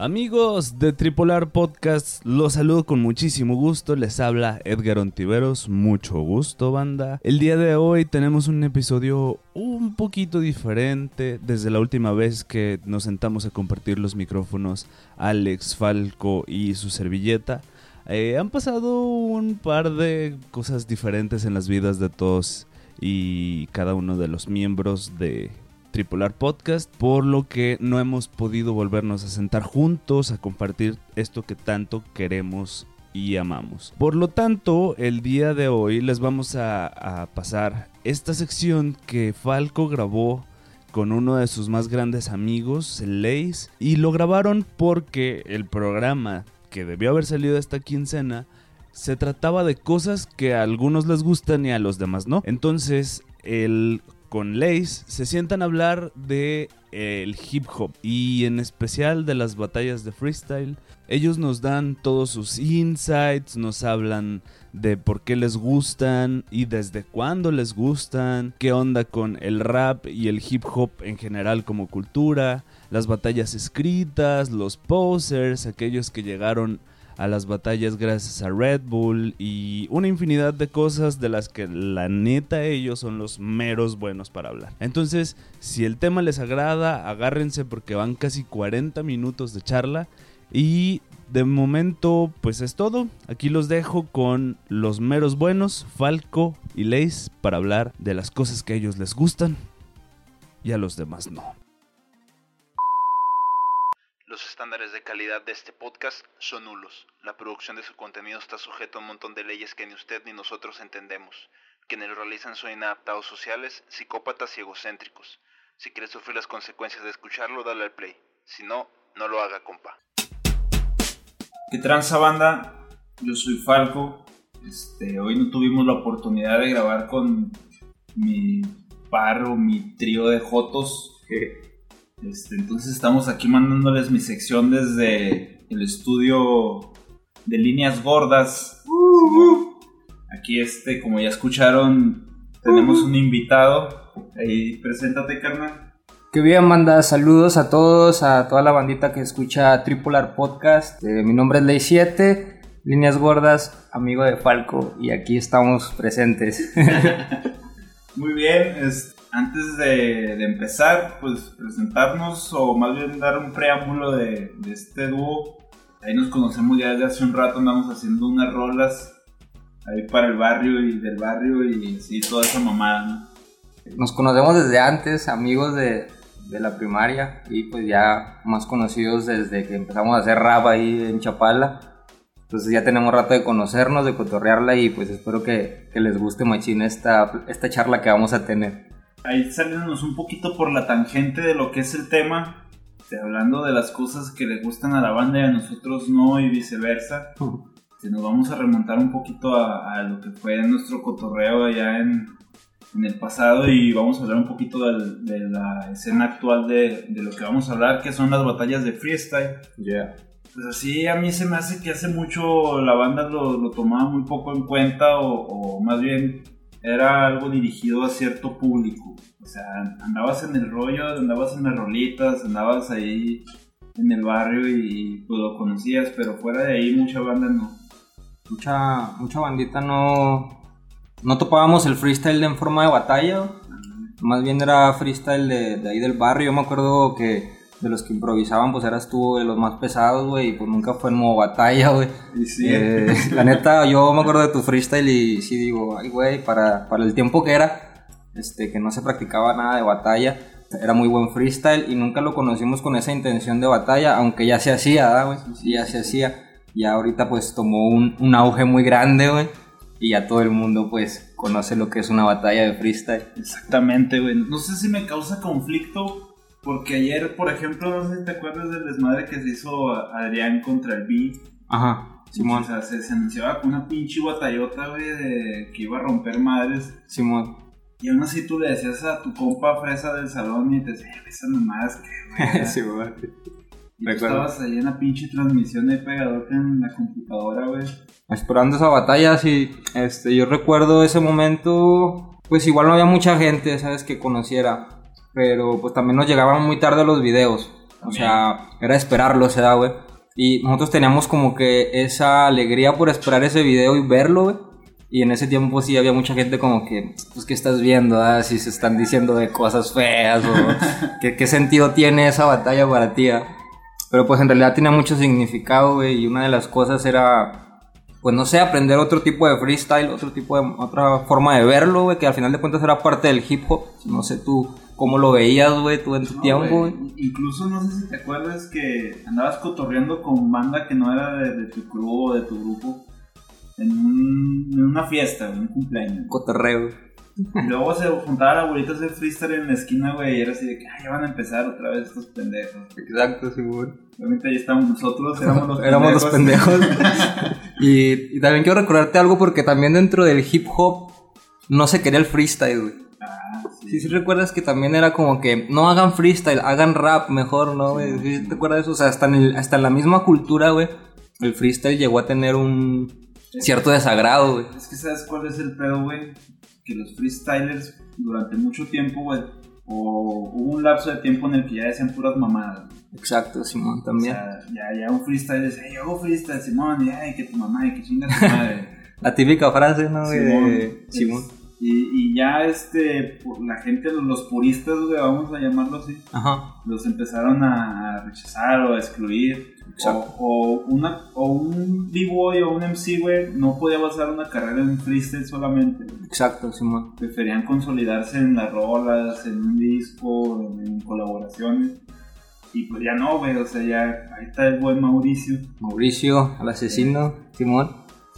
Amigos de Tripolar Podcast, los saludo con muchísimo gusto. Les habla Edgar Ontiveros. Mucho gusto, banda. El día de hoy tenemos un episodio un poquito diferente. Desde la última vez que nos sentamos a compartir los micrófonos, Alex, Falco y su servilleta. Eh, han pasado un par de cosas diferentes en las vidas de todos y cada uno de los miembros de Tripolar Podcast, por lo que no hemos podido volvernos a sentar juntos a compartir esto que tanto queremos y amamos. Por lo tanto, el día de hoy les vamos a, pasar esta sección que Falco grabó con uno de sus más grandes amigos, Leis, y lo grabaron porque el programa que debió haber salido esta quincena se trataba de cosas que a algunos les gustan y a los demás no. Entonces, el con Lace se sientan a hablar de eh, el hip hop y en especial de las batallas de freestyle. Ellos nos dan todos sus insights, nos hablan de por qué les gustan y desde cuándo les gustan, qué onda con el rap y el hip hop en general como cultura, las batallas escritas, los posers, aquellos que llegaron a las batallas gracias a Red Bull y una infinidad de cosas de las que la neta ellos son los meros buenos para hablar. Entonces, si el tema les agrada, agárrense porque van casi 40 minutos de charla y de momento pues es todo. Aquí los dejo con los meros buenos, Falco y Leis, para hablar de las cosas que a ellos les gustan y a los demás no. Los estándares de calidad de este podcast son nulos. La producción de su contenido está sujeta a un montón de leyes que ni usted ni nosotros entendemos. Quienes lo realizan son inadaptados sociales, psicópatas y egocéntricos. Si quieres sufrir las consecuencias de escucharlo, dale al play. Si no, no lo haga, compa. ¿Qué tranza banda? Yo soy Falco. Este, hoy no tuvimos la oportunidad de grabar con mi par o mi trío de jotos que este, entonces estamos aquí mandándoles mi sección desde el estudio de líneas gordas. Aquí este, como ya escucharon, tenemos un invitado. Ahí, preséntate, carnal. Qué bien, manda saludos a todos, a toda la bandita que escucha Tripolar Podcast. Eh, mi nombre es Ley 7, Líneas Gordas, amigo de Falco, y aquí estamos presentes. Muy bien, este, antes de, empezar, pues presentarnos o más bien dar un preámbulo de, este dúo. Ahí nos conocemos ya desde hace un rato, andamos haciendo unas rolas ahí para el barrio y del barrio y sí, toda esa mamada, Nos conocemos desde antes, amigos de, de la primaria y pues ya más conocidos desde que empezamos a hacer rap ahí en Chapala. Entonces ya tenemos rato de conocernos, de cotorrearla y pues espero que, que les guste machín esta, esta charla que vamos a tener ahí saliéndonos un poquito por la tangente de lo que es el tema, este, hablando de las cosas que le gustan a la banda y a nosotros no y viceversa. Este, nos vamos a remontar un poquito a, lo que fue nuestro cotorreo allá en, en, el pasado y vamos a hablar un poquito de, la escena actual de, de, lo que vamos a hablar, que son las batallas de freestyle. Ya. Pues así a mí se me hace que hace mucho la banda lo, lo tomaba muy poco en cuenta o, o más bien era algo dirigido a cierto público. O sea, andabas en el rollo, andabas en las rolitas, andabas ahí en el barrio y pues lo conocías, pero fuera de ahí mucha banda no. Mucha, mucha bandita no, no topábamos el freestyle en forma de batalla, más bien era freestyle de, de ahí del barrio. Yo me acuerdo que de los que improvisaban, pues eras tú de los más pesados, güey, y pues nunca fue en modo batalla, güey. Sí. Eh, la neta, yo me acuerdo de tu freestyle y sí digo, ay, güey, para, para el tiempo que era, este, que no se practicaba nada de batalla, era muy buen freestyle y nunca lo conocimos con esa intención de batalla, aunque ya se hacía, güey, sí, ya se hacía. Y ahorita pues tomó un, un auge muy grande, güey. Y ya todo el mundo pues conoce lo que es una batalla de freestyle. Exactamente, güey. No sé si me causa conflicto porque ayer, por ejemplo, no sé si te acuerdas del desmadre que se hizo Adrián contra el B. Ajá, Simón. O sea, se, anunciaba con una pinche batallota, güey, de que iba a romper madres. Simón. Y aún así tú le decías a tu compa fresa del salón y te decía, esas mamadas que, güey. Simón. Y tú estabas ahí en la pinche transmisión de pegadote en la computadora, güey. Esperando esa batalla, sí. Este, yo recuerdo ese momento, pues igual no había mucha gente, ¿sabes? Que conociera pero pues también nos llegaban muy tarde los videos. O sea, era esperarlo, o sea, güey. Y nosotros teníamos como que esa alegría por esperar ese video y verlo, güey. Y en ese tiempo sí había mucha gente como que, pues, ¿qué estás viendo? Ah? Si se están diciendo de cosas feas o ¿qué, qué sentido tiene esa batalla para ti. ah? Pero pues en realidad tenía mucho significado, güey. Y una de las cosas era, pues no sé, aprender otro tipo de freestyle, otro tipo de, otra forma de verlo, güey. Que al final de cuentas era parte del hip hop. No sé tú cómo lo veías, güey, tú en tu No, tiempo, güey. Incluso no sé si te acuerdas que andabas cotorreando con banda que no era de, de tu crew o de tu grupo en, un- en una fiesta, en un cumpleaños. Cotorreo. Y luego se juntaban abuelitos de freestyle en la esquina, güey, y era así de que "Ay, ya van a empezar otra vez estos pendejos. Exacto, sí, güey. Ahorita ya estamos nosotros, éramos los Éramos los pendejos. pendejos. y, y también quiero recordarte algo porque también dentro del hip hop no se quería el freestyle, güey. Ah, sí. Sí, sí recuerdas que también era como que no hagan freestyle, hagan rap mejor, ¿no, ¿Te acuerdas de eso? O sea, hasta en, el- hasta en la misma cultura, güey, el freestyle llegó a tener un cierto desagrado, güey. Es que sabes cuál es el pedo, güey. Que los freestylers durante mucho tiempo, güey, o hubo un lapso de tiempo en el que ya decían puras mamadas. güey. Exacto, Simón, O también. sea, ya, ya un freestyle decía, "Hey, yo hago freestyle, Simón, y ay, que tu mamá, y que chinga tu madre. La típica frase, ¿no, de Simón. Simón. Y, y ya, este, la gente, los puristas, güey, vamos a llamarlo así, Ajá. los empezaron a rechazar o a excluir. O, o, una, o un B-Boy o un MC, güey, no podía basar una carrera en freestyle solamente. Exacto, Simón. Preferían consolidarse en las rolas, en un disco, en, en colaboraciones. Y pues ya no, güey, o sea, ya ahí está el buen Mauricio. Mauricio, el asesino, Simón.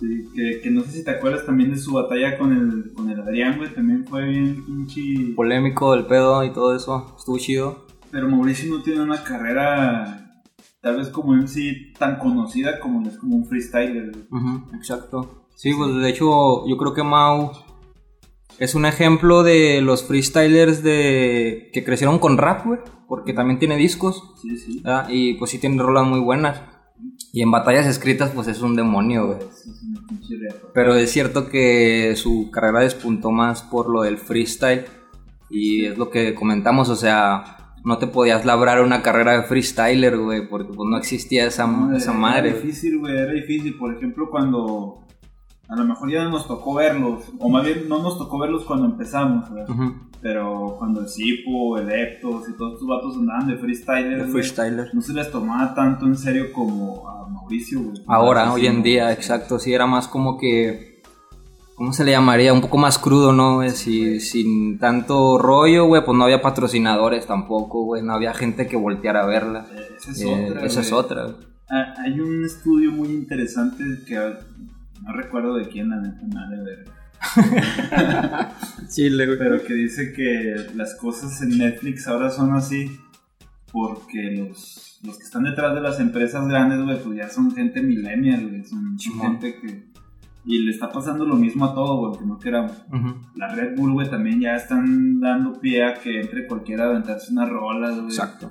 Sí, que, que no sé si te acuerdas también de su batalla con el, con el Adrián, güey, también fue bien pinche... Polémico, el pedo y todo eso. Estuvo chido. Pero Mauricio no tiene una carrera, tal vez como MC, tan conocida como es como un freestyler. Ujú, exacto. Sí, pues de hecho yo creo que Mau es un ejemplo de los freestylers de que crecieron con rap, güey, porque también tiene discos Sí, sí. ¿verdad? y pues sí tiene rolas muy buenas. Y en batallas escritas pues es un demonio, güey. Pero es cierto que su carrera despuntó más por lo del freestyle y es lo que comentamos, o sea, no te podías labrar una carrera de freestyler, güey, porque pues no existía esa, No, esa era- madre. Era difícil, güey, era difícil. Por ejemplo, cuando a lo mejor ya no nos tocó verlos, o más bien no nos tocó verlos cuando empezamos, güey. Pero cuando el Zipo, el Eptos y todos estos vatos andaban de freestyler, no se les tomaba tanto en serio como a Mauricio, güey. Ahora, hoy en día, exacto, sí, era más como que, ¿cómo se le llamaría? Un poco más crudo, ¿no? güey? Si- sin tanto rollo, güey, pues no había patrocinadores tampoco, güey, no había gente que volteara a verla. Eh, Esa es Eh, otra. esa es otra. Ah, Hay un estudio muy interesante que no recuerdo de quién, la neta, madre de pero que dice que las cosas en Netflix ahora son así porque los, los que están detrás de las empresas grandes, güey, pues ya son gente millennial, güey, son gente que... Y le está pasando lo mismo a todo, güey, que no queramos. Ujú, La Red Bull, güey, también ya están dando pie a que entre cualquiera a aventarse unas rolas, güey. Exacto.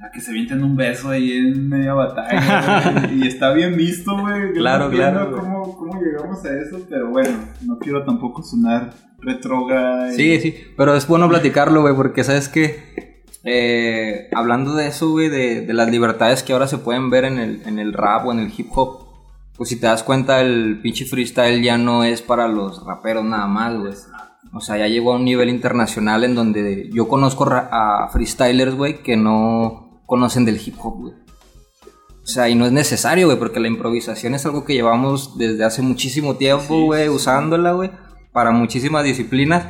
A que se avienten un beso ahí en media batalla, y está bien visto, güey. Claro, no entiendo claro. Cómo, cómo llegamos a eso, pero bueno, no quiero tampoco sonar retrógrada. y- Sí, sí, pero es bueno platicarlo, güey, porque sabes que hablando de eso, güey, de, de las libertades que ahora se pueden ver en el, en el rap o en el hip hop, pues si te das cuenta, el pinche freestyle ya no es para los raperos nada más, güey. O sea, ya llegó a un nivel internacional en donde yo conozco a freestylers, güey, que no conocen del hip hop, güey. O sea, y no es necesario, güey, porque la improvisación es algo que llevamos desde hace muchísimo tiempo, Sí, güey, sí. usándola, güey, para muchísimas disciplinas.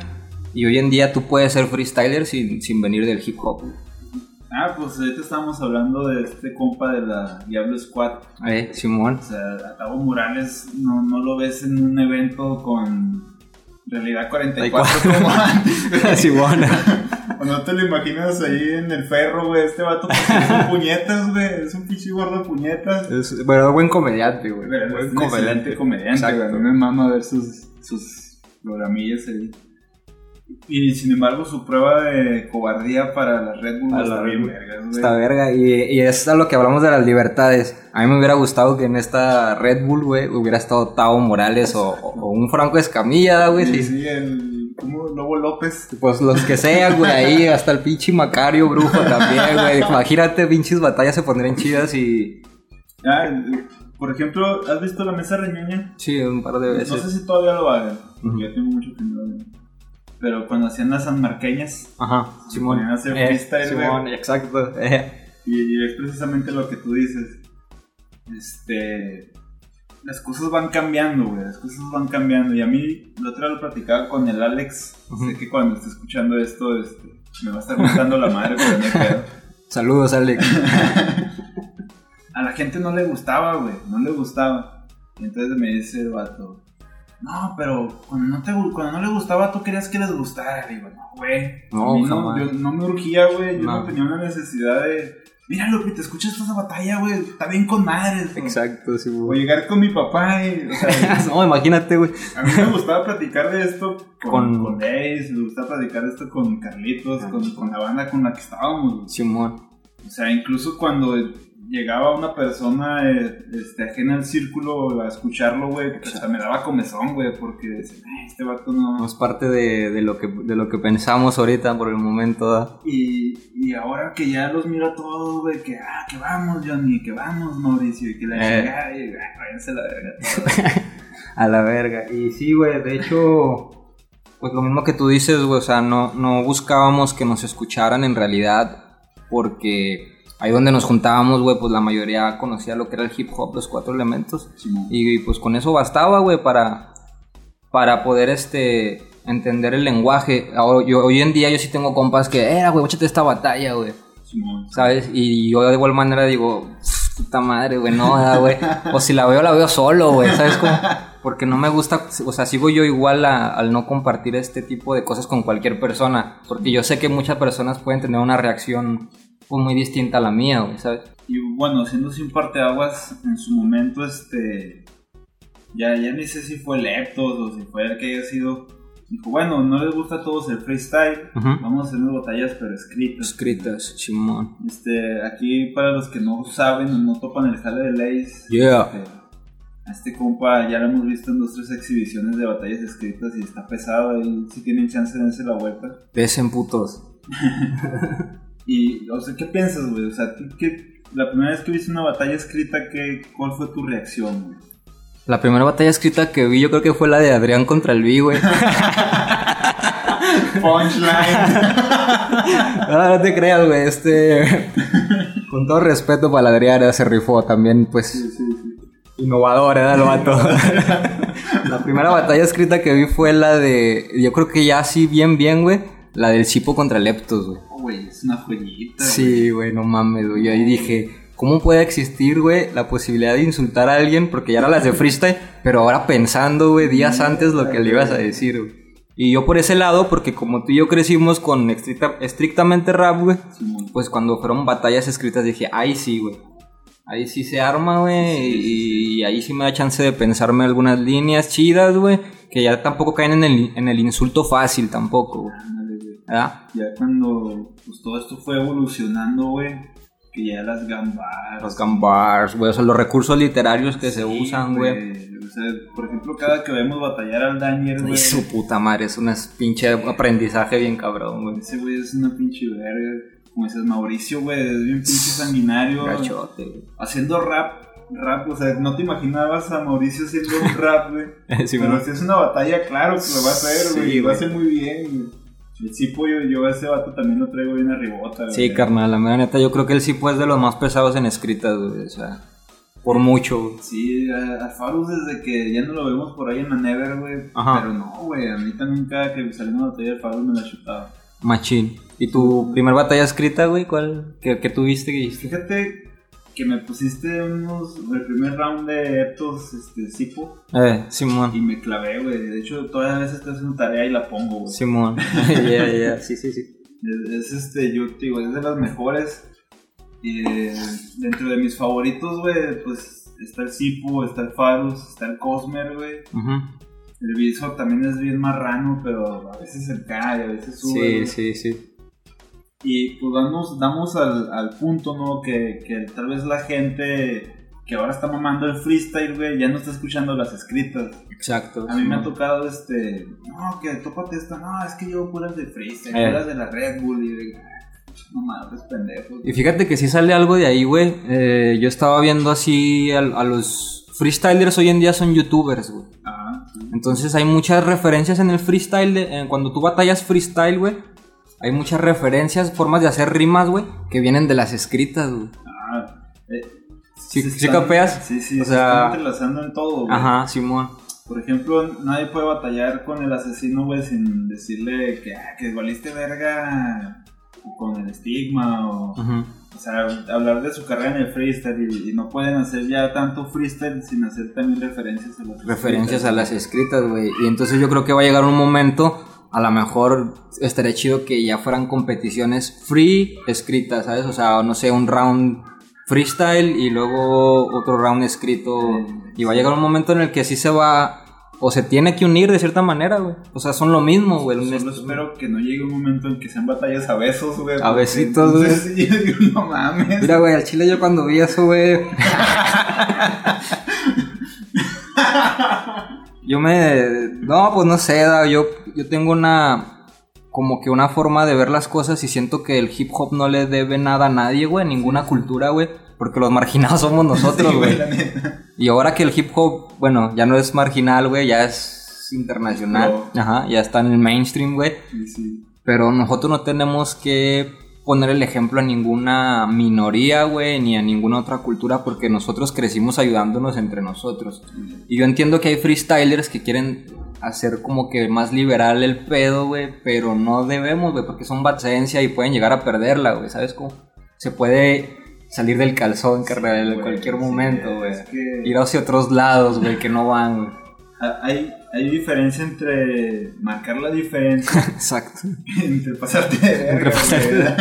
Y hoy en día tú puedes ser freestyler sin, sin venir del hip hop, güey. Ah, pues ahorita estamos hablando de este compa de la Diablo Squad. Eh, Simón. O sea, a Tavo Morales no, no lo ves en un evento con realidad 44 como antes. Simón. O no te lo imaginas ahí en el ferro, güey. Este vato pues, es un puñetas, güey. Es un pinche gordo puñetas. Es, bueno, buen comediante, güey. Buen comediante. comediante, Exacto. güey. A mí me mama ver sus, sus programillas ahí. Y sin embargo, su prueba de cobardía para la Red Bull está bien güey. Esta verga, y, y es a lo que hablamos de las libertades. A mí me hubiera gustado que en esta Red Bull, güey, hubiera estado Tavo Morales o, o- un Franco Escamilla, güey. Sí. sí, el ¿Cómo? Lobo López. Pues los que sean, güey, ahí hasta el pinche Macario Brujo también, güey. Imagínate, pinches batallas se pondrían chidas y... Ah, por ejemplo, ¿has visto la mesa reñoña? Sí, un par de veces. No sé si todavía lo hagan, porque yo tengo mucho que no. Pero cuando hacían las sanmarqueñas, Ajá, Simón. ponían a hacer Eh, freestyle, güey. Simón, exacto. eh. Y, y es precisamente lo que tú dices. Este. Las cosas van cambiando, güey. Las cosas van cambiando. Y a mí, la otra lo platicaba con el Alex. Sé que cuando esté escuchando esto, este, me va a estar gustando la madre, pero no. Saludos, Alex. A la gente no le gustaba, güey. No le gustaba. Y entonces me dice el vato. No, pero cuando no, te, cuando no le gustaba, tú querías que les gustara. Digo, no, güey. No, no, yo- no me urgía, güey. Yo no. No. tenía una necesidad de. Mira, Lupi, te escuchas esta batalla, güey. Está bien con madres, güey. Exacto, O Simón. llegar con mi papá y. O sea, no, imagínate, güey. a mí me gustaba platicar de esto con, Con- con Ace, me gustaba platicar de esto con Carlitos, con, con la banda con la que estábamos. güey. Simón. O sea, incluso cuando llegaba una persona eh, este, ajena al círculo a escucharlo, güey, pues hasta me daba comezón, güey, porque decía, "Ay, este vato no. No es parte de, de lo que, de lo que pensamos ahorita por el momento. ¿da? Y, y ahora que ya los miro a todos, güey, que, ah, que vamos, Johnny, que vamos, Mauricio, y que la Eh. chingada, y, ah, váyanse a la verga. A la verga. Y sí, güey, de hecho, pues lo mismo que tú dices, güey, o sea, no, no buscábamos que nos escucharan en realidad, porque ahí donde nos juntábamos, güey, pues la mayoría conocía lo que era el hip hop, los cuatro elementos. Y pues con eso bastaba, güey, para, para poder, este, entender el lenguaje. Ahora, yo, hoy en día yo sí tengo compas que, era, güey, échate esta batalla, güey. ¿Sabes? Y yo de igual manera digo, puta madre, güey, no, güey. O si la veo, la veo solo, güey, ¿sabes cómo? Porque no me gusta, o sea, sigo yo igual a- al no compartir este tipo de cosas con cualquier persona. Porque yo sé que muchas personas pueden tener una reacción pues, muy distinta a la mía, güey, ¿sabes? Y bueno, siéndose un parteaguas, en su momento, este. Ya, ya ni sé si fue Leptos o si fue el que haya sido. Dijo, bueno, no les gusta a todos el freestyle. Ujú. Vamos a hacer batallas, pero escritas. Escritas, Simón. Este, aquí para los que no saben o no topan el jale de leyes. Yeah. este, a este compa ya lo hemos visto en dos tres exhibiciones de batallas escritas y está pesado. Ahí si tienen chance de darse la vuelta. Desen putos. Y, o sea, ¿qué piensas, güey? O sea, ¿tú qué- la primera vez que viste una batalla escrita, ¿qué, ¿cuál fue tu reacción, güey? La primera batalla escrita que vi, yo creo que fue la de Adrián contra el B, güey. Punchline. No, no te creas, güey. Este. Con todo respeto para la Adriana, se rifó también, pues. Innovador, era el vato. la primera batalla escrita que vi fue la de. Yo creo que ya así, bien, bien, güey. La del Cipo contra Leptos, güey. Oh, güey, es una joyita. güey. Sí, güey, no mames, güey. Yo ahí dije, ¿cómo puede existir, güey, la posibilidad de insultar a alguien? Porque ya eran las de freestyle, pero ahora pensando, güey, días antes lo que le ibas a decir, güey. Y yo por ese lado, porque como tú y yo crecimos con estricta- estrictamente rap, güey, pues cuando fueron batallas escritas dije, ahí sí, güey. Ahí sí se arma, güey. y, y ahí sí me da chance de pensarme algunas líneas chidas, güey. Que ya tampoco caen en el, en el insulto fácil tampoco, güey. ¿Verdad? Ya cuando pues, todo esto fue evolucionando, güey, que ya las gambas. Los gambars, güey. O sea, los recursos literarios que se usan, güey. O sea, por ejemplo, cada que vemos batallar al Daniel, güey. Su puta madre, es un pinche aprendizaje bien cabrón, güey. Ese güey es una pinche verga. Como dices, Mauricio, güey, es bien pinche sanguinario. Gachote, güey. Haciendo rap, rap, o sea, no te imaginabas a Mauricio haciendo un rap, güey. Sí, Pero si es una batalla, claro que lo va a hacer, güey. Sí, lo hace muy bien, güey. El Cipo, yo, yo a ese vato también lo traigo bien arribota, güey. Sí, carnal, la mera neta, yo creo que él sí pues de los más pesados en escritas, güey. O sea, por mucho, güey. Sí, a, a Farus desde que ya no lo vemos por ahí en la Never, güey. Ajá. Pero no, güey, a mí también cada que salió una batalla de Farus me la chutaba. Machín. ¿Y tu primer batalla escrita, güey? ¿Cuál? ¿Qué, qué tuviste que? Fíjate que me pusiste unos, el primer round de Eptos, este, Cipo, Eh, Simón. y me clavé, güey. De hecho, todavía a veces estoy haciendo tarea y la pongo, güey. Simón. Ya, ya, sí, sí, sí. Es, es, este, yo digo, es de las mejores. Y eh, dentro de mis favoritos, güey, pues está el Cipo, está el Farus, está el Cosmer, güey. El Visor también es bien marrano, pero a veces se cae, a veces sube. Sí, sí, sí. Y pues damos, damos al, al punto, ¿no? Que, que tal vez la gente que ahora está mamando el freestyle, güey, ya no está escuchando las escritas. Exacto. A mí sí, me ha tocado, este, no, que tópate esta, no, es que llevo puras de freestyle, Eh. puras de la Red Bull y de, no mames, pendejos. Y fíjate que sí sale algo de ahí, güey. Eh, yo estaba viendo así a, a los freestylers hoy en día son youtubers, güey. Ajá, sí. Entonces hay muchas referencias en el freestyle. de- cuando tú batallas freestyle, güey, hay muchas referencias, formas de hacer rimas, güey, que vienen de las escritas, güey. Ah, eh, ¿Sí, se sí están- capeas? Sí, sí, O se sea- están entrelazando en todo, güey. Ajá, Simón. Por ejemplo, nadie puede batallar con el asesino, güey, sin decirle que, ah, que valiste verga con el estigma o... O sea, hablar de su carrera en el freestyle y, y no pueden hacer ya tanto freestyle sin hacer también referencias a las Referencias a las escritas, güey. Y entonces yo creo que va a llegar un momento, a lo mejor estaría chido que ya fueran competiciones free escritas, ¿sabes? O sea, no sé, un round freestyle y luego otro round escrito. Y va a llegar un momento en el que sí se va, o se tiene que unir de cierta manera, güey. O sea, son lo mismo, güey. Solo est- espero que no llegue un momento en que sean batallas a besos, güey. A besitos, entonces sí, no mames. Mira, güey, al chile yo cuando vi eso, güey. yo me. No, pues no sé, yo, yo tengo una. Como que una forma de ver las cosas y siento que el hip hop no le debe nada a nadie, güey, ninguna cultura, güey. Porque los marginados somos nosotros, güey. y ahora que el hip hop, bueno, ya no es marginal, güey, ya es internacional. Ajá, ya está en el mainstream, güey. Sí, sí. Pero nosotros no tenemos que poner el ejemplo a ninguna minoría, güey, ni a ninguna otra cultura, porque nosotros crecimos ayudándonos entre nosotros. Y yo entiendo que hay freestylers que quieren hacer como que más liberal el pedo, güey, pero no debemos, güey, porque son batencia y pueden llegar a perderla, güey, ¿sabes cómo? Se puede salir del calzón, carnal, en cualquier momento, güey. es que- Ir hacia otros lados, güey, que no van, güey. Hay, hay diferencia entre marcar la diferencia Exacto. entre pasarte de Entre pasarte de-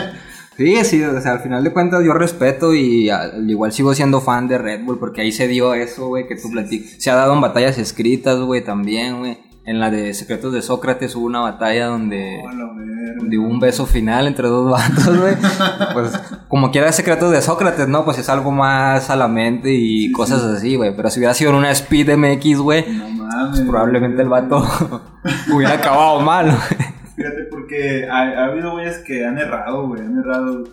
Sí, sí, o sea, al final de cuentas yo respeto y al igual sigo siendo fan de Red Bull porque ahí se dio eso, güey, que tú platicas. Se ha dado en batallas escritas, güey, también, güey. En la de Secretos de Sócrates hubo una batalla donde, Oh, donde hubo un beso final entre dos vatos, güey. Pues como quiera Secretos de Sócrates, ¿no? Pues es algo más a la mente y cosas así, güey. Pero si hubiera sido en una Speed MX, güey, No mames. probablemente el vato hubiera acabado mal. Fíjate, porque ha, ha habido güeyes que han errado, güey, han errado.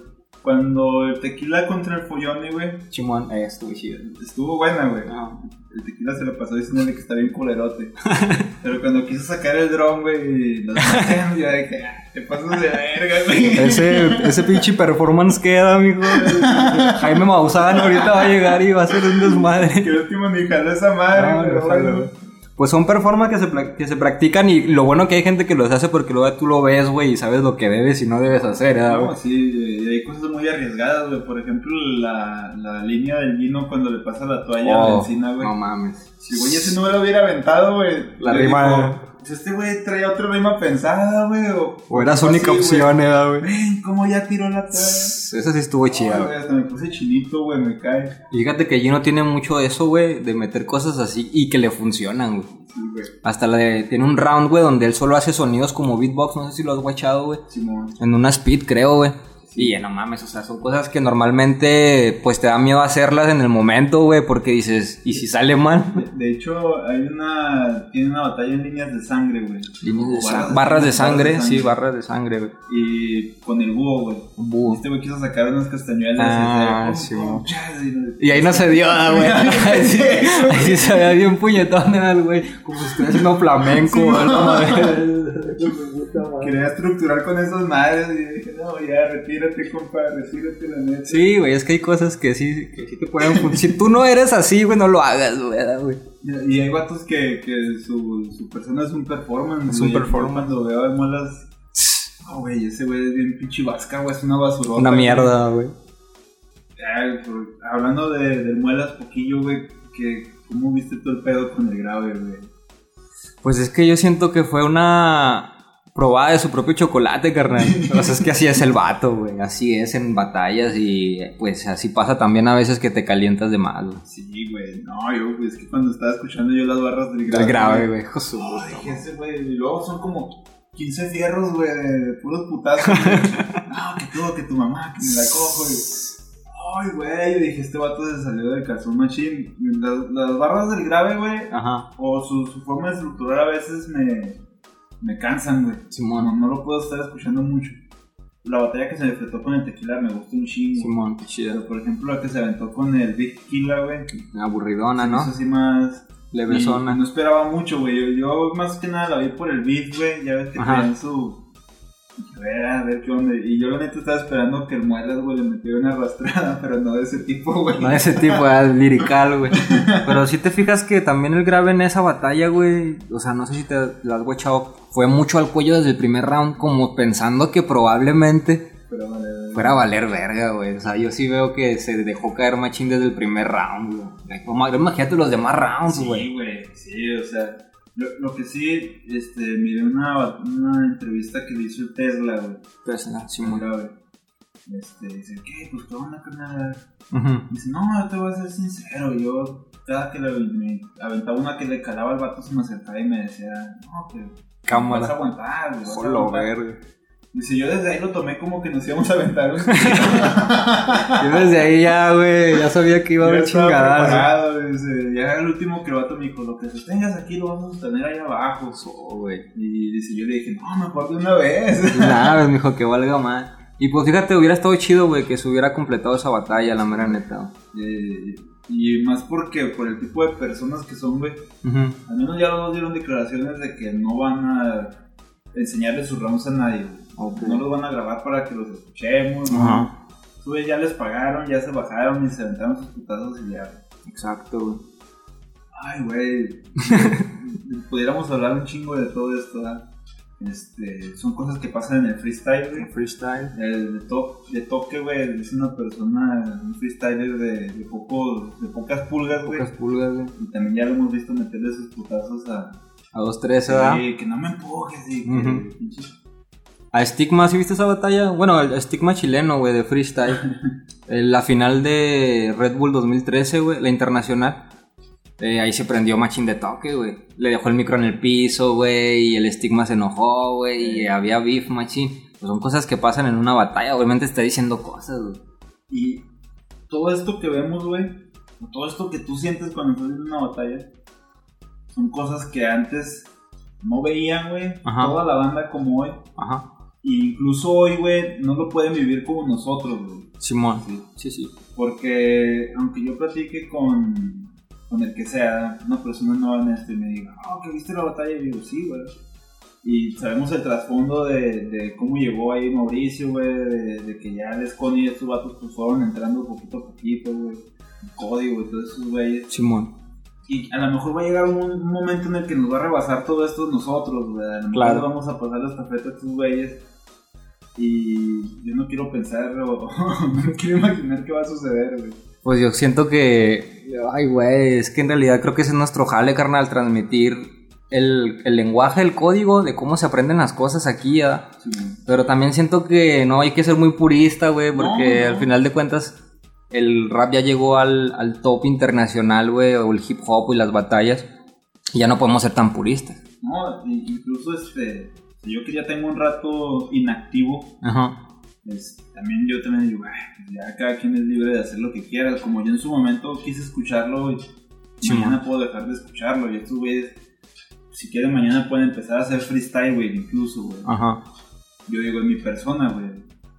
Cuando el tequila contra el follone, güey, Chimón, eh, estuvo chido. estuvo buena, güey. No. El tequila se lo pasó diciéndole que está bien culerote. Pero cuando quiso sacar el dron, güey, los maten, yo dije, "Ah, te pasas de verga, güey. Ese, ese pinche performance queda, amigo. Jaime Maussan ahorita va a llegar y va a ser un Que desmadre. el último ni jaló esa madre, No, pero bueno. Pues son performances que se, que se practican y lo bueno que hay gente que los hace porque luego tú lo ves, güey, y sabes lo que debes y no debes hacer, ¿verdad, No, sí, y hay cosas muy arriesgadas, güey. Por ejemplo, la, la línea del vino cuando le pasa la toalla a la Oh, encina, güey. no mames. Si güey ese no lo hubiera aventado, güey. La rima- pues este güey traía otra rima pensada, güey. O, O era su única opción, ¿verdad, güey? Ven, cómo ya tiró la toalla. Esa sí estuvo chida, güey. hasta me puse chinito, güey, me cae. Fíjate que Gino tiene mucho eso, güey, de meter cosas así y que le funcionan, güey. Sí, güey. Hasta la de, tiene un round, güey, donde él solo hace sonidos como beatbox, no sé si lo has guachado, güey. En una speed, creo, güey. Y ya no mames, o sea, son cosas que normalmente, pues te da miedo hacerlas en el momento, güey, porque dices, ¿y si sale mal? De, de hecho, hay una. Tiene una batalla en líneas de sangre, güey. Líneas de O sa- barras de sangre, sí, sangre. barras de sangre, güey. Y con el búho, güey. Búho. Este güey quiso sacar unas castañuelas. Ah, y sí, pum, chas, y no- Y ahí no se dio, ah, güey. Ahí sí, ahí sí se veía bien puñetón, el güey. Como si estuviera haciendo flamenco, güey. Quería estructurar con esas madres y dije, no, ya, retírate, compa, retírate la neta. Sí, güey, es que hay cosas que sí, que sí te pueden funcionar. Si tú no eres así, güey, no lo hagas, güey. Y hay vatos que, que su, su persona es un performance. Es un performance. Cuando veo a muelas. No, güey, ese güey es bien pinche vasca, güey, es una basurota. Una mierda, güey. Hablando de, del muelas poquillo, güey, que ¿cómo viste todo el pedo con el grave, güey? Pues es que yo siento que fue una probada de su propio chocolate, carnal. O sea, es que así es el vato, güey. Así es en batallas y pues así pasa también a veces que te calientas de más, güey. Sí, güey, no, yo, güey, es que cuando estaba escuchando yo las barras del grave. El grave, güey. hijo de su Ay, puta dije, ese, güey, y luego son como 15 fierros, güey, de puros putazos. no, que tú, que tu mamá, que me la cojo, güey. ay, güey, dije, este vato se salió del calzón machine. Las, las barras del grave, güey, Ajá. o su, su forma de estructurar a veces me, me cansan, güey. Simón. No, no lo puedo estar escuchando mucho. La batalla que se enfrentó con el tequila me gustó un chingo. Simón, qué chida. Pero, por ejemplo, la que se aventó con el Big Killa, güey. Aburridona, ¿no? Eso sí más... Y Levesona. no esperaba mucho, güey. Yo, yo más que nada la vi por el beat, güey. Ya ves que Ajá. su. A ver, a ver qué onda. Y yo la neta estaba esperando que el Muelas, güey, le metiera una arrastrada, pero no de ese tipo, güey. No de ese tipo, ah, lirical, güey. Pero si te fijas que también el grave en esa batalla, güey. O sea, no sé si te lo has guachado. Fue mucho al cuello desde el primer round, como pensando que probablemente Pero fuera a valer verga, güey. O sea, yo sí veo que se dejó caer machín desde el primer round, güey. Imagínate los demás rounds, Sí, güey. güey, sí, o sea. Lo, lo que sí, este, miré una, una entrevista que le hizo Tesla, güey. Tesla, Simón. Grave. Este, dice, ¿qué? Pues qué onda, carnal. Ujú. Dice, no, yo te voy a ser sincero, yo cada que le me aventaba una que le calaba al vato se me acercaba y me decía, no, que Cámara. vas a aguantar, güey, vas a Hola, aguantar". verga. Dice, yo desde ahí lo tomé como que nos íbamos a aventar Yo desde ahí ya, güey, ya sabía que iba a haber chingadas. dice, ya el último que el vato me dijo, lo que sostengas aquí lo vamos a sostener ahí abajo. güey. Y dice, yo le dije, no, mejor de una vez. Nada, me dijo que valga más. Y pues fíjate, hubiera estado chido, güey, que se hubiera completado esa batalla, la mera neta. Eh, y más porque por el tipo de personas que son, güey. Al menos ya los dos dieron declaraciones de que no van a enseñarle sus rounds a nadie. güey. No los van a grabar para que los escuchemos. ¿no? Ajá. Ves, ya les pagaron, ya se bajaron y se aventaron sus putazos y ya. Exacto, güey. Ay, güey. Pudiéramos hablar un chingo de todo esto, ¿verdad? Este, son cosas que pasan en el freestyle, güey. Freestyle. El de, to- de toque, güey, es una persona, un freestyler de, de, poco, de pocas pulgas, güey. Pocas pulgas, güey. Y también ya lo hemos visto meterle sus putazos a, A 2-3, ¿verdad? Sí, que no me empujes y que Ujú. pinche- A Stigma, ¿sí viste esa batalla? Bueno, el Stigma chileno, güey, de freestyle. Eh, la final de Red Bull 2013, güey, la internacional. Eh, ahí se prendió machín de toque, güey. Le dejó el micro en el piso, güey, y el Stigma se enojó, güey, y había beef, machín. Pues son cosas que pasan en una batalla, obviamente está diciendo cosas, güey. Y todo esto que vemos, güey, o todo esto que tú sientes cuando estás en una batalla, son cosas que antes no veían, güey. Toda la banda como hoy. Ajá. Incluso hoy, güey, no lo pueden vivir como nosotros, güey. Simón. Sí, sí. Porque aunque yo platique con, con el que sea, una persona nueva en esto y me diga, oh, que viste la batalla, y digo, sí, güey. Y sabemos el trasfondo de, de cómo llegó ahí Mauricio, güey, de, de que ya el Scone y estos vatos pues fueron entrando poquito a poquito, güey. Código y todos esos güeyes. Simón. Y a lo mejor va a llegar un, un momento en el que nos va a rebasar todo esto nosotros, güey. A lo mejor Claro. vamos a pasar la estafeta a estos güeyes. Y yo no quiero pensar o no quiero imaginar qué va a suceder, güey. Pues yo siento que. Ay, güey, es que en realidad creo que ese es nuestro jale, carnal, transmitir el, el lenguaje, el código de cómo se aprenden las cosas aquí, ¿ya? Sí. Pero también siento que no hay que ser muy purista, güey, porque No, no. al final de cuentas el rap ya llegó al, al top internacional, güey, o el hip hop y las batallas. Y ya no podemos ser tan puristas. No, incluso este, yo que ya tengo un rato inactivo, Ajá. pues, también yo también digo, "Ay, pues ya cada quien es libre de hacer lo que quiera. Como yo en su momento quise escucharlo, y Sí, mañana puedo dejar de escucharlo. Y estos güeyes, si quieren, mañana pueden empezar a hacer freestyle, güey, incluso, güey. Ajá. Yo digo, en mi persona, güey.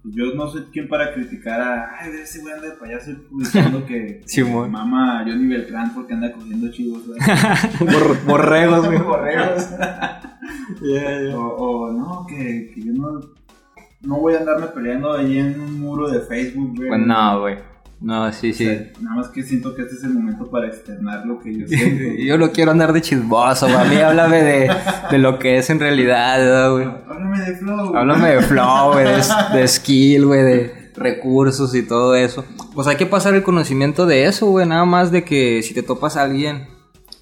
Yo no soy quien para criticar a, ay, ese güey anda de payaso publicando que, Sí, que mama a Johnny Beltrán porque anda cogiendo chivos, güey. Bor- borregos, güey. Borregos. Ya. O, o no, que, que yo no, no voy a andarme peleando ahí en un muro de Facebook, güey. Pues no, güey. No, sí, O sí. nada más que siento que este es el momento para externar lo que yo siento. Yo no quiero andar de chismoso, güey. A mí háblame de, de lo que es en realidad, ¿verdad, güey. Háblame de flow. güey. Háblame de flow, güey, de, de skill, güey, de recursos y todo eso. Pues hay que pasar el conocimiento de eso, güey. Nada más de que si te topas a alguien,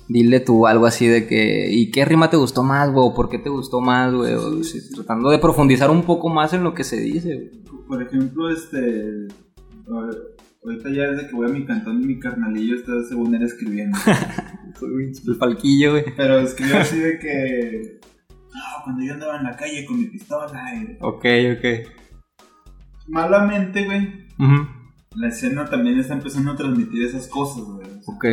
dile tú algo así de que, ¿y qué rima te gustó más, güey? ¿O ¿Por qué te gustó más, güey? Sí, tratando de profundizar un poco más en lo que se dice, güey. Por ejemplo, este. Ahorita ya desde que voy a mi cantón y mi carnalillo está según él escribiendo. El falquillo, güey. Pero escribió así de que. No, cuando yo andaba en la calle con mi pistola. y- Ok, ok. Malamente, güey. Ujú. la escena también está empezando a transmitir esas cosas, güey. Ok.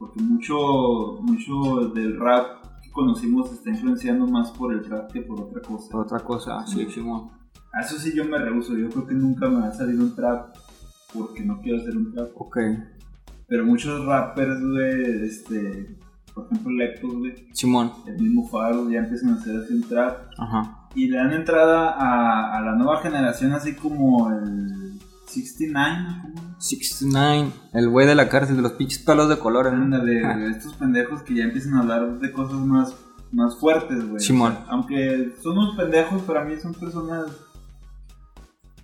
Porque mucho, mucho del rap que conocimos está influenciando más por el rap que por otra cosa. Otra cosa, sí, Simón. A eso sí yo me rehuso. Yo creo que nunca me va a salir un trap porque no quiero hacer un trap. Ok. Pero muchos rappers, güey, este, por ejemplo, Lectos, güey, Simón. el mismo Faro, ya empiezan a hacer así un trap. Ajá. Y le dan entrada a, a la nueva generación, así como el 69, ¿cómo? 69. El güey de la cárcel de los pinches pelos de color. Ándale, Ajá. de estos pendejos que ya empiezan a hablar de cosas más, más fuertes, güey. Simón. Aunque son unos pendejos, para mí son personas.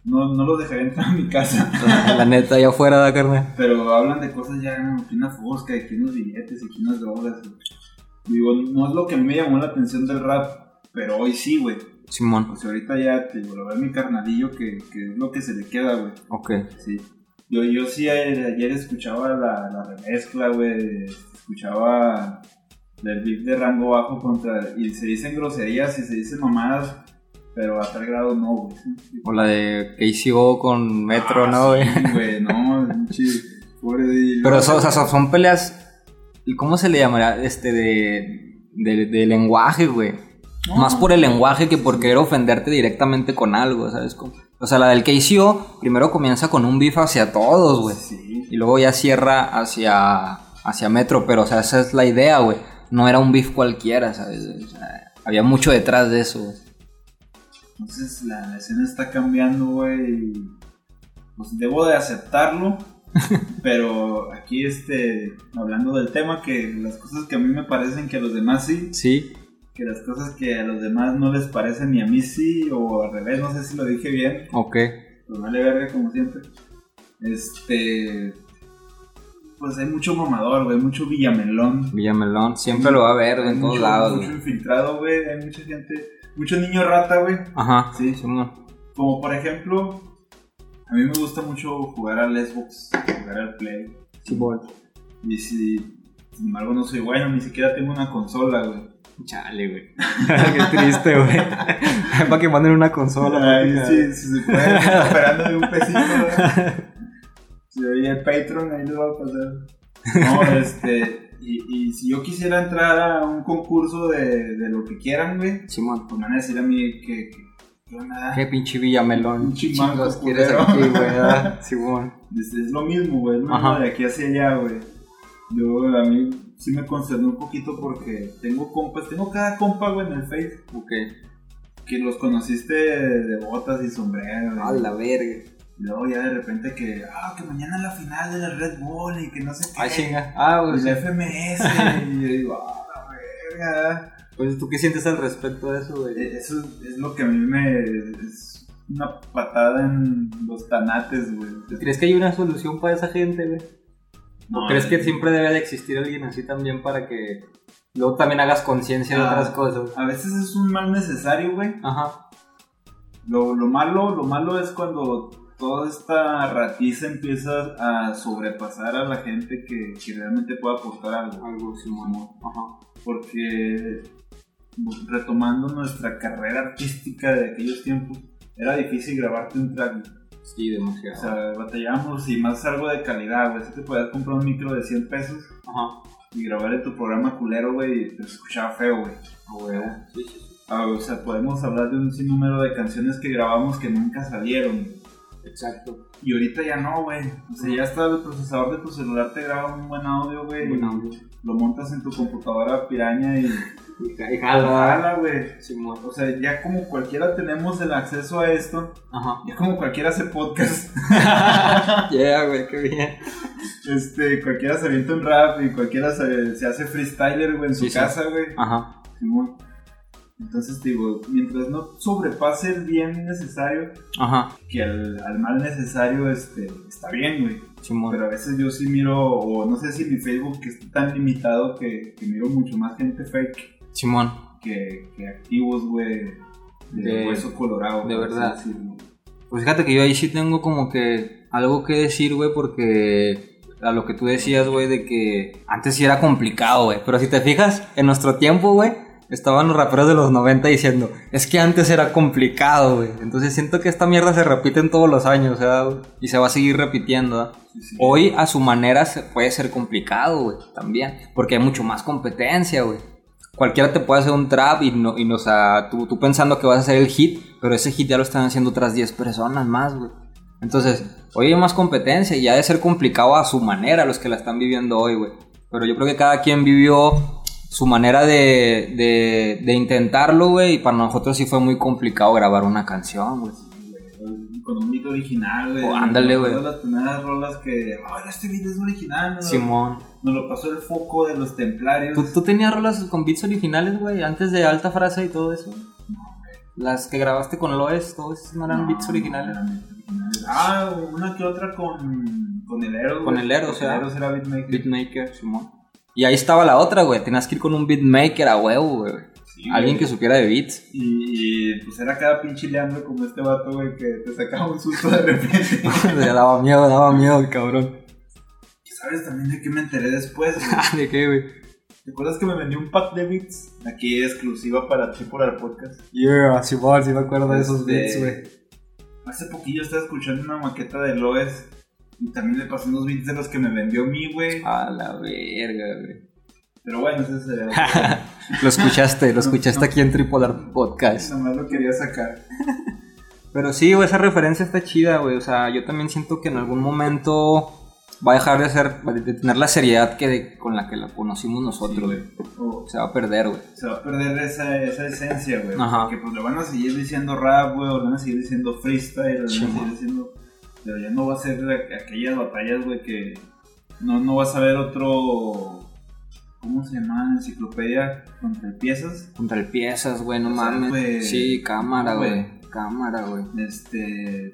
No, no los dejaría entrar a mi casa. La neta, allá afuera da carne. Pero hablan de cosas ya, aquí una fosca, aquí unos billetes, aquí unas drogas. Digo, no es lo que me llamó la atención del rap, pero hoy sí, güey. Simón. Pues ahorita ya, te digo, lo veo mi carnalillo que, que es lo que se le queda, güey. Ok. Sí. Yo, yo sí ayer, ayer escuchaba la, la remezcla, güey. Escuchaba el beat de rango bajo contra. Y se dicen groserías y se dicen mamadas, pero a tal grado no, güey. O la de KCO con Metro, ¿no, güey? Sí, güey, no, pobre de- Pero so- o sea, so- son peleas. ¿Y cómo se le llamaría? Este de. de, de lenguaje, güey. Más por el lenguaje que por querer ofenderte directamente con algo, ¿sabes? Como- O sea, la del KCO primero comienza con un beef hacia todos, güey. Sí. Y luego ya cierra hacia, hacia Metro, pero o sea, esa es la idea, güey. No era un beef cualquiera, ¿sabes? O sea, había mucho detrás de eso, güey. Entonces la, escena está cambiando, güey. Pues debo de aceptarlo. pero aquí, este, hablando del tema, que las cosas que a mí me parecen que a los demás sí, Sí, que las cosas que a los demás no les parecen ni a mí sí, o al revés, no sé si lo dije bien, ok. pues vale verga como siempre. Este, pues hay mucho mamador, güey, mucho villamelón. Villamelón, siempre lo va a ver güey, en todos mucho, lados, Mucho infiltrado, güey, hay mucha gente, mucho niño rata, güey. Ajá, Sí. Simón. Como por ejemplo, a mí me gusta mucho jugar al Xbox, jugar al Play. Simón. Y si, sin embargo, no soy bueno, ni siquiera tengo una consola, güey. Chale, güey. Qué triste, güey. Para que manden una consola. Ay, sí, si se puede, esperando de un pesito, güey. Si oye el Patreon, ahí lo va a pasar. No, este, y, y si yo quisiera entrar a un concurso de, de lo que quieran, güey, Simón. pues me van a decir a mí que, que ¿qué onda? Qué pinche Villamelón. Chingos quieres aquí, güey. ah, Simón. Es, es lo mismo, güey, es lo mismo de aquí hacia allá, güey. Yo, a mí sí me concernó un poquito porque tengo compas, tengo cada compa, güey, en el Face, Ok. que los conociste de botas y sombrero. A la verga. Y luego ya de repente que, ah, que mañana la final de la Red Bull y que no sé qué. Ah, chinga. Ah, güey. la FMS, y yo digo, ah, la verga. Pues, ¿tú qué sientes al respecto de eso, güey? E- Eso es lo que a mí me. Es una patada en los tanates, güey. ¿Crees que hay una solución para esa gente, güey? ¿O No, crees que siempre debe de existir alguien así también para que luego también hagas conciencia de Ah. otras cosas? A veces es un mal necesario, güey. Ajá. Lo, lo malo, lo malo es cuando toda esta ratiza empieza a sobrepasar a la gente que, que realmente puede aportar algo. Algo, Simón. Ajá. Porque retomando nuestra carrera artística de aquellos tiempos, era difícil grabarte un track. Sí, demasiado. O sea, batallábamos y más algo de calidad, güey. Si te podías comprar un micro de 100 pesos Ajá. y grabar en tu programa culero, güey, y te escuchaba feo, güey. Güey. Sí, sí, sí. Ah, o sea, podemos hablar de un sinnúmero de canciones que grabamos que nunca salieron. Exacto. Y ahorita ya no, güey. O sea, ya está el procesador de tu celular, te graba un buen audio, güey. Buen audio. Lo montas en tu computadora piraña y. Y jala. Jala, güey. Simón. O sea, ya como cualquiera tenemos el acceso a esto, Ajá. ya como cualquiera hace podcast, Yeah, güey, qué bien. este, cualquiera se avienta un rap y cualquiera se, se hace freestyler, güey, en su Sí, casa, güey. Ajá. Simón. Entonces, digo, mientras no sobrepase el bien necesario, Ajá. que al, al mal necesario, este, está bien, güey. Simón. Pero a veces yo sí miro, o no sé si mi Facebook está tan limitado que, que miro mucho más gente fake Simón. que, que activos, güey, de, De- hueso colorado. de verdad. decirlo. Pues fíjate que yo ahí sí tengo como que algo que decir, güey, porque a lo que tú decías, güey, de que antes sí era complicado, güey. Pero si te fijas, en nuestro tiempo, güey, estaban los raperos de los 90 diciendo, es que antes era complicado, güey. Entonces siento que esta mierda se repite en todos los años, güey, y se va a seguir repitiendo. ¿ah? Hoy a su manera se- puede ser complicado, güey, también, porque hay mucho más competencia, güey. Cualquiera te puede hacer un trap y, no, y no, o sea, tú, tú pensando que vas a hacer el hit, pero ese hit ya lo están haciendo otras 10 personas más, güey. Entonces, hoy hay más competencia y ya debe ser complicado a su manera los que la están viviendo hoy, güey. Pero yo creo que cada quien vivió su manera de, de, de intentarlo, güey, y para nosotros sí fue muy complicado grabar una canción, güey. Con un beat original, güey. Oh, ándale, güey. Todas las primeras rolas que. Ay, este beat es original, ¿no? Simón. Nos lo pasó el foco de los templarios. ¿Tú, tú tenías rolas con beats originales, güey, antes de Alta Frase y todo eso? Las que grabaste con Loes, todo eso no eran beats originales. eran beats originales. Ah, una que otra con, con el Eros. Con güey. el Eros, Porque ¿verdad? El Eros era beatmaker. Beatmaker, Simón. Y ahí estaba la otra, güey. Tenías que ir con un beatmaker a huevo, güey. Sí, Alguien güey. que supiera de beats. Y, y, pues era cada pinche leandro como este vato, güey, que te sacaba un susto de repente. Le daba miedo, daba miedo, el cabrón. ¿Sabes también de qué me enteré después? güey? ¿De qué, güey? ¿Te acuerdas que me vendí un pack de beats? Aquí exclusiva para Tripolar Podcast. Yeah, Simón, sí me acuerdo de esos Este, beats, güey. Hace poquillo estaba escuchando una maqueta de Loes y también le pasé unos beats de los que me vendió a mí, güey. A la verga, güey. Pero bueno, ese sería. Lo escuchaste, lo escuchaste no. aquí en Tripolar Podcast. Nomás lo quería sacar. Pero sí, güey, esa referencia está chida, güey. O sea, yo también siento que en algún momento va a dejar de ser, de tener la seriedad que de- con la que la conocimos nosotros, güey. O Se va a perder, güey. se va a perder esa, esa esencia, güey. Ajá. Porque pues le van a seguir diciendo rap, güey, o le van a seguir diciendo freestyle, le van a seguir diciendo. Pero ya no va a ser aqu- aquellas batallas, güey, que no, no vas a ver otro. ¿Cómo se llama? Enciclopedia contra piezas. Contra el piezas, güey, no O sea, mames. Sí, cámara, güey. Cámara, güey. Este.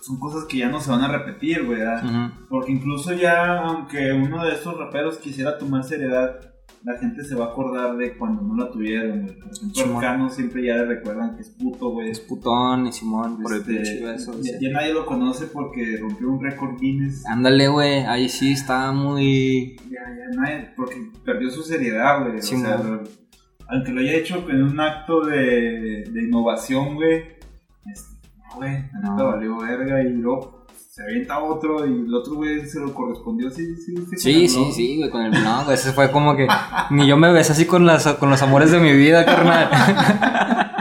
Son cosas que ya no se van a repetir, güey. Ujú. Porque incluso ya, aunque uno de estos raperos quisiera tomar seriedad, la gente se va a acordar de cuando no la tuvieron, güey. Por ejemplo. Arcano siempre ya le recuerdan que es puto, güey. Es putón y Simón por el Este, pinche beso. ya, nadie lo conoce porque rompió un récord Guinness. Ándale, güey. Ahí sí está muy. Ya, ya nadie, porque perdió su seriedad, güey. Sí, o sea, lo- aunque lo haya hecho en un acto de, de innovación, güey. este, no, güey, No. valió verga y luego se avienta otro y el otro, güey, se lo correspondió. Sí, sí, sí. Sí, sí, sí, güey, con el blog, güey. Ese fue como que. Ni yo me besé así con, las, con los amores de mi vida, carnal.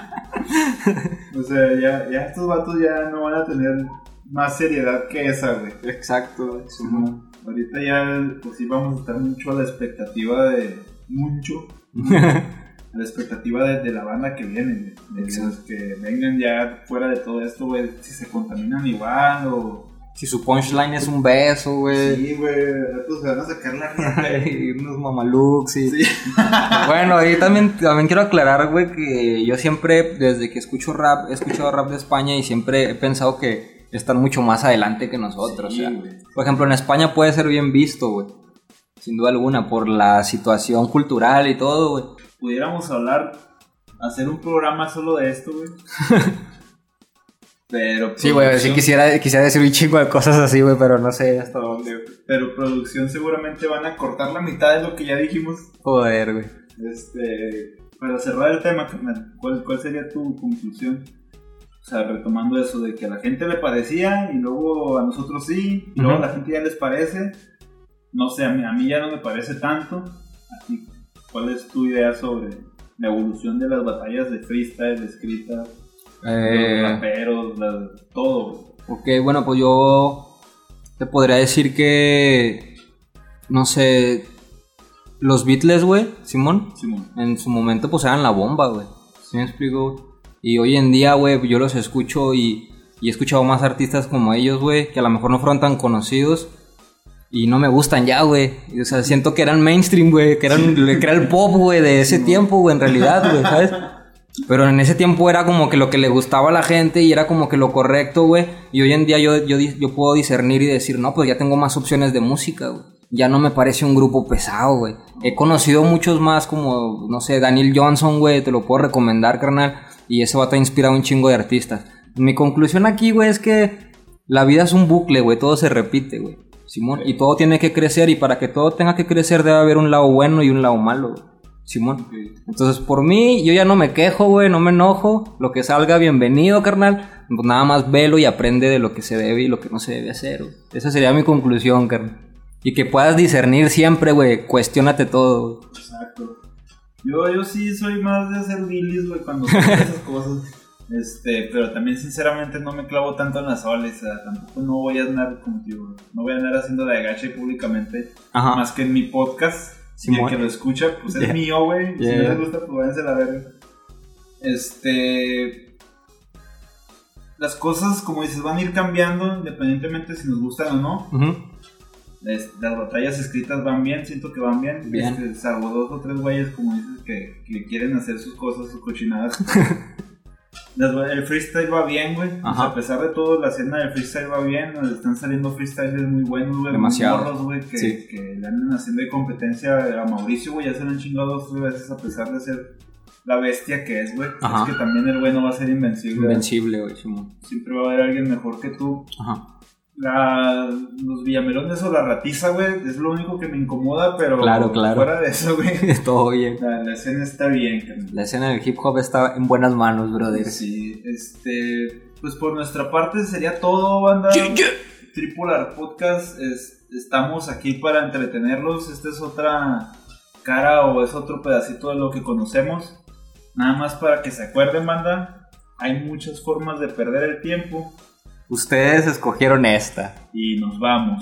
O sea, ya, ya estos vatos ya no van a tener más seriedad que esa, güey. Exacto, güey. Como ahorita ya, pues sí, vamos a estar mucho a la expectativa de. Mucho. a la expectativa de, de la banda que viene, güey. De los que vengan ya fuera de todo esto, güey. Si se contaminan igual o. Si su punchline es un beso, güey. Sí, güey. Pues se van a sacar la unos mamalux y... Sí. Bueno, ahí también, también quiero aclarar, güey, que yo siempre, desde que escucho rap, he escuchado rap de España y siempre he pensado que están mucho más adelante que nosotros. Sí, o sea, güey. por ejemplo, en España puede ser bien visto, güey. Sin duda alguna, por la situación cultural y todo, güey. Pudiéramos hablar, hacer un programa solo de esto, güey. Pero. Sí, güey, sí quisiera, quisiera decir un chingo de cosas así, güey, pero no sé hasta dónde. Pero producción seguramente van a cortar la mitad de lo que ya dijimos. Joder, güey. Este, para cerrar el tema, ¿cuál, ¿cuál sería tu conclusión? O sea, retomando eso de que a la gente le parecía y luego a nosotros sí, y luego a la gente ya les parece. No sé, a mí, a mí ya no me parece tanto. Así, ¿cuál es tu idea sobre la evolución de las batallas de freestyle, de escrita, Eh, los raperos, la- todo? Ok, bueno, pues yo te podría decir que, no sé, los Beatles, güey, Simón, Simón. en su momento pues eran la bomba, güey. ¿Sí me explico? Y hoy en día, güey, yo los escucho y, y he escuchado más artistas como ellos, güey, que a lo mejor no fueron tan conocidos. Y no me gustan ya, güey. O sea, siento que eran mainstream, güey. Que, eran, que era el pop, güey, de ese tiempo, güey, en realidad, güey, ¿sabes? Pero en ese tiempo era como que lo que le gustaba a la gente y era como que lo correcto, güey. Y hoy en día yo, yo, yo puedo discernir y decir, no, pues ya tengo más opciones de música, güey. Ya no me parece un grupo pesado, güey. He conocido muchos más como, no sé, Daniel Johnson, güey. Te lo puedo recomendar, carnal. Y ese vato ha inspirado un chingo de artistas. Mi conclusión aquí, güey, es que la vida es un bucle, güey. Todo se repite, güey. Simón. Y todo tiene que crecer. Y para que todo tenga que crecer debe haber un lado bueno y un lado malo, güey. Simón. Entonces, por mí, yo ya no me quejo, güey, no me enojo. Lo que salga, bienvenido, carnal. Pues nada más velo y aprende de lo que se debe y lo que no se debe hacer, güey. Esa sería mi conclusión, carnal. Y que puedas discernir siempre, güey. Cuestiónate todo. Exacto. Yo, yo sí soy más de hacer bilis, güey, cuando esas cosas. Este, pero también sinceramente no me clavo tanto en las olas, o sea, tampoco no voy a andar contigo, no voy a andar haciendo de agache públicamente, Ajá. más que en mi podcast. Y el que lo escucha, pues es mío, güey. Si no les gusta, pues váyanse a la verga. Este. Las cosas, como dices, van a ir cambiando independientemente si nos gustan o no. Es- las batallas escritas van bien, siento que van bien. Bien. Este, salvo dos o tres güeyes, como dices, que, que quieren hacer sus cosas, sus cochinadas. El freestyle va bien, güey. O sea, Ajá. a pesar de todo, la escena del freestyle va bien. nos Están saliendo freestylers muy buenos, güey. muy Demasiado. güey, que, Sí. que le andan haciendo de competencia a Mauricio, güey. Ya se lo han chingado dos tres veces a pesar de ser la bestia que es, güey. Es que también el güey no va a ser invencible. Invencible, güey. Siempre va a haber alguien mejor que tú. Ajá. La, los villamelones o la ratiza, güey, es lo único que me incomoda, pero Claro, claro. fuera de eso, güey, todo bien. la, la escena está bien, carnal. La escena del hip hop está en buenas manos, brother. Sí, este, pues por nuestra parte sería todo, banda. Tripular Podcast, es- estamos aquí para entretenerlos. Esta es otra cara o es otro pedacito de lo que conocemos. Nada más para que se acuerden, banda. Hay muchas formas de perder el tiempo Ustedes escogieron esta. y nos vamos.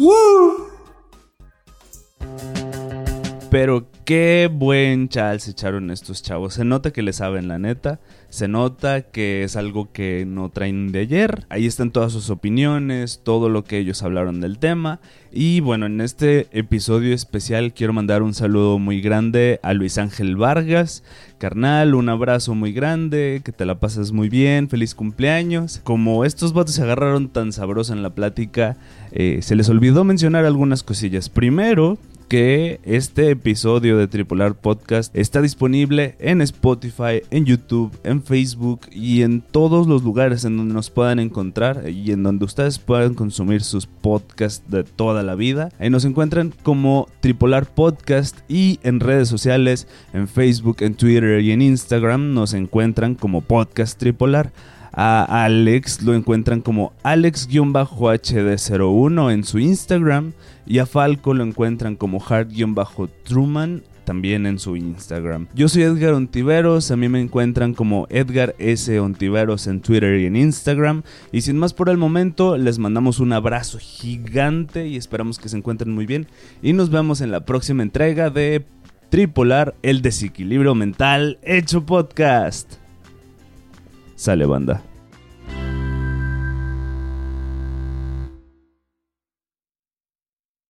Pero qué buen chal se echaron estos chavos. Se nota que le saben la neta. Se nota que es algo que no traen de ayer. Ahí están todas sus opiniones, todo lo que ellos hablaron del tema. Y bueno, en este episodio especial quiero mandar un saludo muy grande a Luis Ángel Vargas. Carnal, un abrazo muy grande, que te la pases muy bien, feliz cumpleaños. Como estos vatos se agarraron tan sabroso en la plática, eh, se les olvidó mencionar algunas cosillas. Primero, que este episodio de Tripular Podcast está disponible en Spotify, en YouTube, en Facebook y en todos los lugares en donde nos puedan encontrar y en donde ustedes puedan consumir sus podcasts de toda la vida. Ahí nos encuentran como Tripular Podcast y en redes sociales, en Facebook, en Twitter y en Instagram nos encuentran como Podcast Tripolar. A Alex lo encuentran como Alex-HD01 en su Instagram. Y a Falco lo encuentran como Hard-Truman también en su Instagram. Yo soy Edgar Ontiveros, a mí me encuentran como Edgar S. Ontiveros en Twitter y en Instagram. Y sin más por el momento, les mandamos un abrazo gigante y esperamos que se encuentren muy bien. Y nos vemos en la próxima entrega de Tripolar, el desequilibrio mental hecho podcast. Sale banda.